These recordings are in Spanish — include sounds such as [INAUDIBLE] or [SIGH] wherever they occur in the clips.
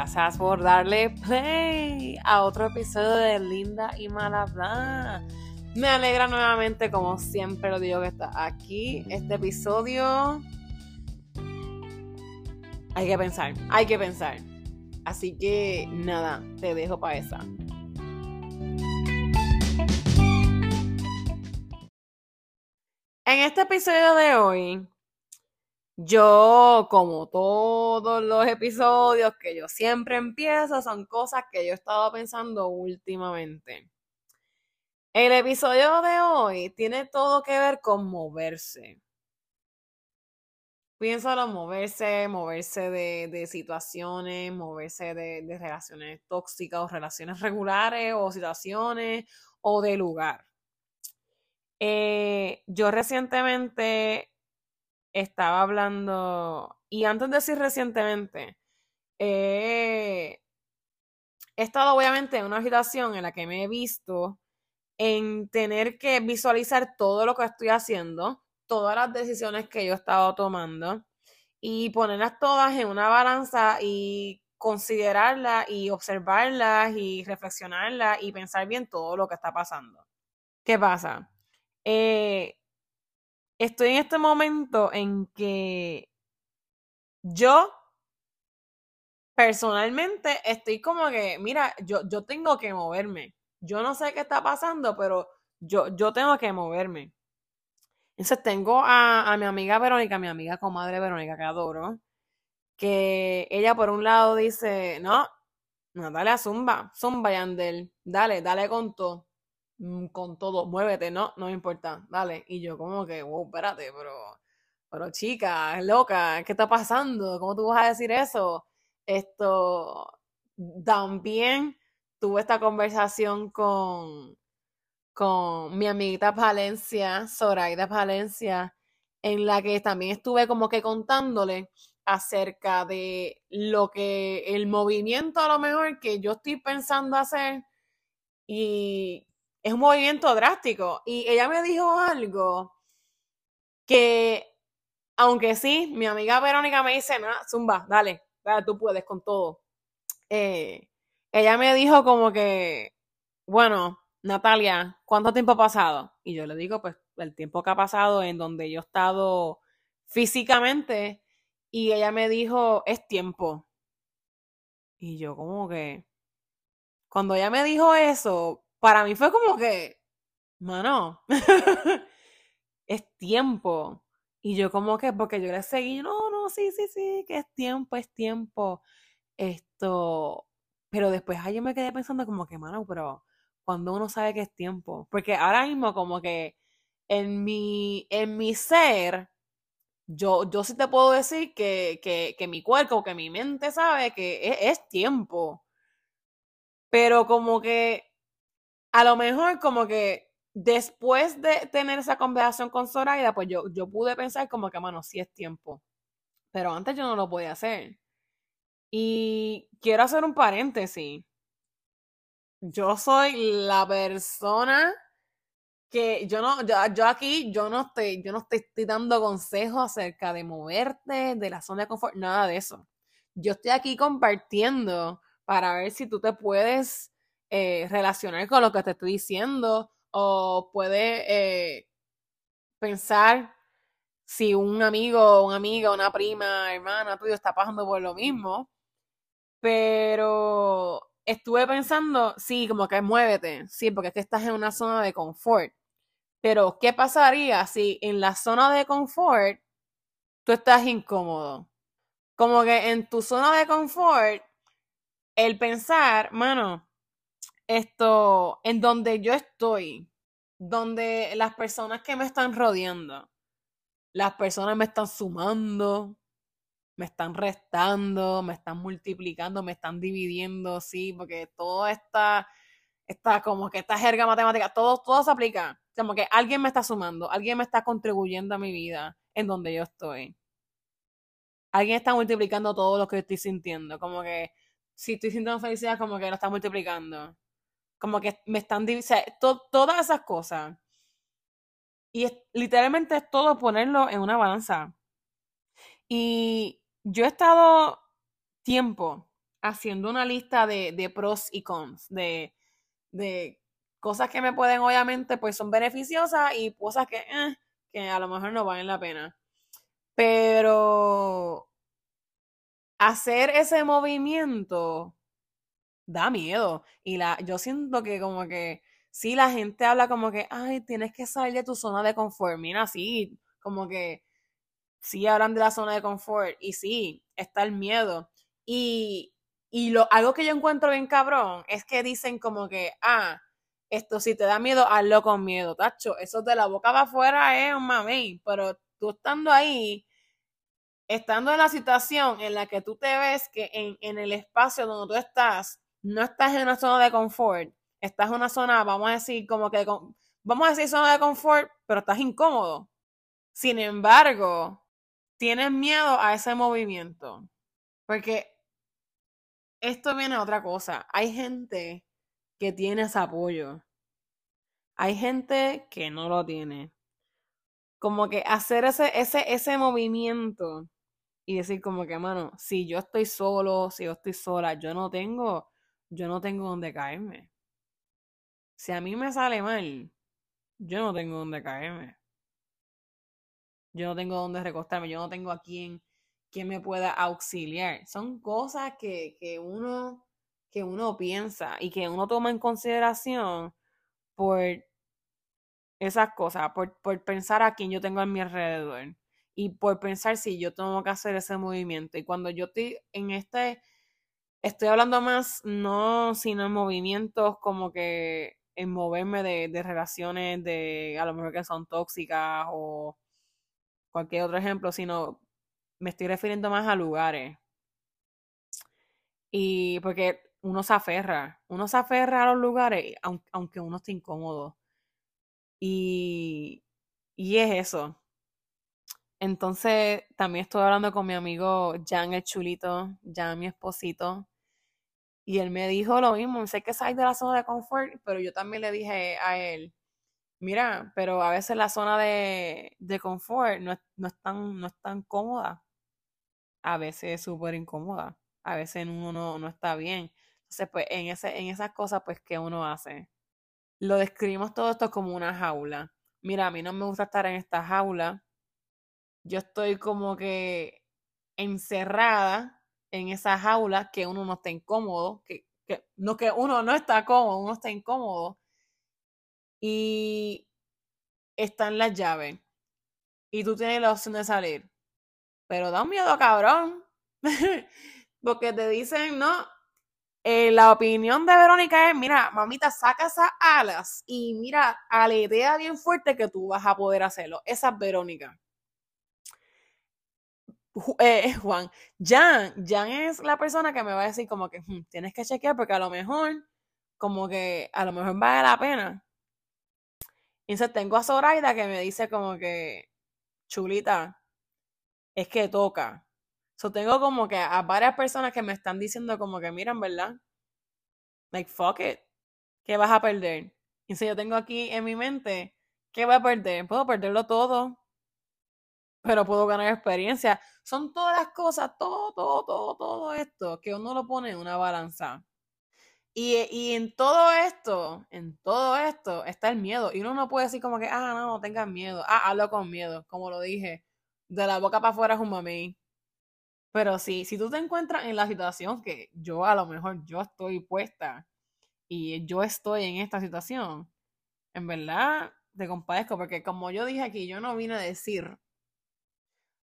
gracias por darle play a otro episodio de Linda y Malabla. Me alegra nuevamente, como siempre lo digo, que está aquí. Este episodio. Hay que pensar, hay que pensar. Así que nada, te dejo para esa. En este episodio de hoy yo, como todos los episodios que yo siempre empiezo, son cosas que yo he estado pensando últimamente. El episodio de hoy tiene todo que ver con moverse. Piénsalo, moverse, moverse de, situaciones, moverse de, de relaciones tóxicas o relaciones regulares o situaciones o de lugar. Eh, yo recientemente estaba hablando, y antes de decir recientemente, eh, he estado obviamente en una situación en la que me he visto en tener que visualizar todo lo que estoy haciendo, todas las decisiones que yo he estado tomando y ponerlas todas en una balanza y considerarlas y observarlas y reflexionarlas y pensar bien todo lo que está pasando. ¿Qué pasa? Eh, estoy en este momento en que yo personalmente estoy como que, mira, yo, yo tengo que moverme. Yo no sé qué está pasando, pero yo, yo tengo que moverme. Entonces tengo a, a mi amiga Verónica, mi amiga comadre Verónica, que adoro, que ella por un lado dice, no, no, dale a Zumba, Zumba Yandel, dale, dale con todo. Mm, con todo, muévete, no, no importa, dale. Y yo como que, wow, espérate, pero, pero chica, es loca, ¿qué está pasando? ¿Cómo tú vas a decir eso? Esto, también tuve esta conversación con, con mi amiguita Valencia, Zoraida Valencia, en la que también estuve como que contándole acerca de lo que el movimiento a lo mejor que yo estoy pensando hacer y es un movimiento drástico. Y ella me dijo algo que, aunque sí, mi amiga Verónica me dice, zumba, dale, dale, tú puedes con todo. Eh, ella me dijo como que, bueno, Natalia, ¿cuánto tiempo ha pasado? Y yo le digo, pues, el tiempo que ha pasado en donde yo he estado físicamente. Y ella me dijo, es tiempo. Y yo como que, cuando ella me dijo eso, para mí fue como que, mano, [LAUGHS] es tiempo. Y yo como que, porque yo le seguí, no, no, sí, sí, sí, que es tiempo, es tiempo. Esto, pero después ahí me quedé pensando como que, mano, pero cuando uno sabe que es tiempo, porque ahora mismo como que en mi, en mi ser, yo, yo sí te puedo decir que, que, que mi cuerpo, que mi mente sabe que es tiempo. Pero como que a lo mejor como que después de tener esa conversación con Zoraida, pues yo, yo pude pensar como que, bueno, sí es tiempo. Pero antes yo no lo podía hacer. Y quiero hacer un paréntesis. Yo soy la persona que yo no, yo, aquí, yo no estoy, yo no estoy, dando consejos acerca de moverte, de la zona de confort, nada de eso. Yo estoy aquí compartiendo para ver si tú te puedes eh, relacionar con lo que te estoy diciendo o puede eh, pensar si un amigo, una amiga, una prima, hermana tuyo está pasando por lo mismo. Pero estuve pensando, sí, como que muévete, sí, porque es que estás en una zona de confort. Pero, ¿qué pasaría si en la zona de confort tú estás incómodo? Como que en tu zona de confort, el pensar, mano, esto, en donde yo estoy, donde las personas que me están rodeando, las personas me están sumando, me están restando, me están multiplicando, me están dividiendo, sí, porque todo está, está como que esta jerga matemática, todo, todo se aplica. Como que alguien me está sumando, alguien me está contribuyendo a mi vida en donde yo estoy. Alguien está multiplicando todo lo que estoy sintiendo. Como que si estoy sintiendo felicidad, como que lo está multiplicando. Como que me están dividiendo, todas esas cosas. Y literalmente es todo ponerlo en una balanza. Y yo he estado tiempo haciendo una lista de, de pros y cons, de, de cosas que me pueden, obviamente, pues son beneficiosas y cosas que, eh, que a lo mejor no valen la pena. Pero hacer ese movimiento da miedo. Y la, yo siento que como que sí, la gente habla como que, ay, tienes que salir de tu zona de confort. Mira, sí, como que sí hablan de la zona de confort. Y sí, está el miedo. Y, y lo, algo que yo encuentro bien cabrón es que dicen como que, ah, esto si te da miedo, hazlo con miedo, tacho. Eso de la boca para afuera es un mamey, pero tú estando ahí, estando en la situación en la que tú te ves que en, en el espacio donde tú estás, no estás en una zona de confort, estás en una zona, vamos a decir, como que, vamos a decir zona de confort, pero estás incómodo. Sin embargo, tienes miedo a ese movimiento. Porque esto viene a otra cosa. Hay gente que tiene ese apoyo. Hay gente que no lo tiene. Como que hacer ese, ese, ese movimiento y decir como que, mano, si yo estoy solo, si yo estoy sola, yo no tengo, yo no tengo donde caerme. Si a mí me sale mal, yo no tengo donde caerme. Yo no tengo donde recostarme, yo no tengo a quien, quien me pueda auxiliar. Son cosas que, que uno que uno piensa y que uno toma en consideración por esas cosas, por, por pensar a quién yo tengo a mi alrededor y por pensar si yo tengo que hacer ese movimiento. Y cuando yo estoy en este, estoy hablando más, no sino en movimientos como que en moverme de, de relaciones de a lo mejor que son tóxicas o cualquier otro ejemplo, sino me estoy refiriendo más a lugares. Y porque uno se aferra, uno se aferra a los lugares, aunque uno esté incómodo. Y, y es eso. Entonces, también estoy hablando con mi amigo Jan el chulito, Jan mi esposito, y él me dijo lo mismo, sé que sales de la zona de confort, pero yo también le dije a él, mira, pero a veces la zona de, de confort no es, no, es tan, no es tan cómoda, a veces es súper incómoda, a veces uno no, no está bien. Entonces, pues en, ese, en esas cosas, pues, ¿qué uno hace? Lo describimos todo esto como una jaula. Mira, a mí no me gusta estar en esta jaula. Yo estoy como que encerrada en esa jaula que uno no está incómodo, que, que, no que uno no está cómodo, uno está incómodo. Y están las llaves. Y tú tienes la opción de salir. Pero da un miedo, cabrón. [LAUGHS] Porque te dicen, no, eh, la opinión de Verónica es, mira, mamita, saca esas alas y mira, aletea bien fuerte que tú vas a poder hacerlo. Esa es Verónica. Eh, Juan, Jan, Jan es la persona que me va a decir como que tienes que chequear porque a lo mejor, como que a lo mejor vale la pena. Entonces tengo a Zoraida que me dice como que, chulita, es que toca. So tengo como que a varias personas que me están diciendo como que, miran, ¿verdad? Like, fuck it. ¿Qué vas a perder? Y si yo tengo aquí en mi mente, ¿qué voy a perder? Puedo perderlo todo, pero puedo ganar experiencia. Son todas las cosas, todo, todo, todo, todo esto, que uno lo pone en una balanza. Y, y en todo esto, en todo esto, está el miedo. Y uno no puede decir como que, ah, no, no tengas miedo. Ah, hablo con miedo, como lo dije. De la boca para afuera es un mami. Pero sí, si tú te encuentras en la situación que yo a lo mejor yo estoy puesta y yo estoy en esta situación, en verdad te compadezco porque como yo dije aquí, yo no vine a decir,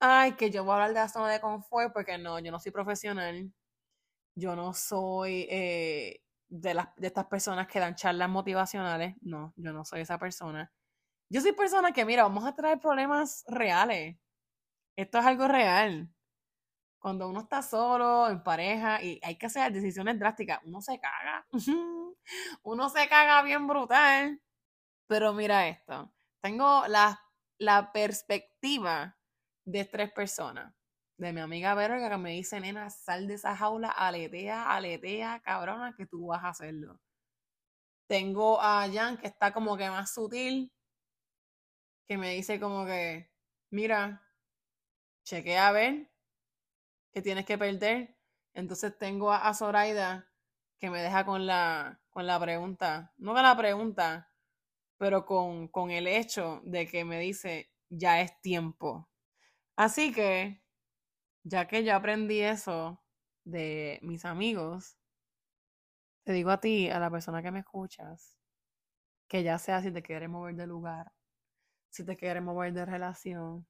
ay, que yo voy a hablar de la zona de confort porque no, yo no soy profesional, yo no soy eh, de, las, de estas personas que dan charlas motivacionales, no, yo no soy esa persona. Yo soy persona que, mira, vamos a traer problemas reales. Esto es algo real cuando uno está solo, en pareja, y hay que hacer decisiones drásticas, uno se caga. [LAUGHS] uno se caga bien brutal. Pero mira esto. Tengo la, la perspectiva de tres personas. De mi amiga Verga que me dice, nena, sal de esa jaula, aletea, aletea, cabrona, que tú vas a hacerlo. Tengo a Jan, que está como que más sutil, que me dice como que, mira, chequea a ver que tienes que perder. Entonces tengo a, a Zoraida que me deja con la, con la pregunta, no con la pregunta, pero con, con el hecho de que me dice, ya es tiempo. Así que, ya que yo aprendí eso de mis amigos, te digo a ti, a la persona que me escuchas, que ya sea si te quieres mover de lugar, si te quieres mover de relación,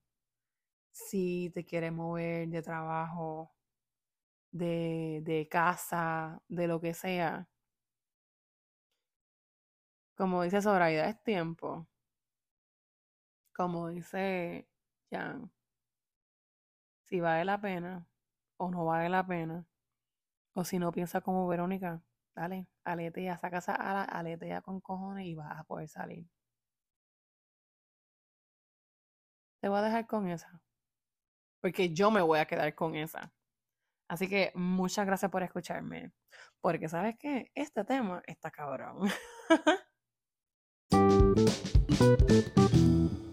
si te quieres mover de trabajo, de, de casa, de lo que sea. Como dice Zoraida, es tiempo. Como dice Jan, si vale la pena o no vale la pena. O si no piensa como Verónica, dale, aletea, saca esa ala, aletea con cojones y vas a poder salir. Te voy a dejar con esa. Porque yo me voy a quedar con esa. Así que muchas gracias por escucharme. Porque sabes que este tema está cabrón. [LAUGHS]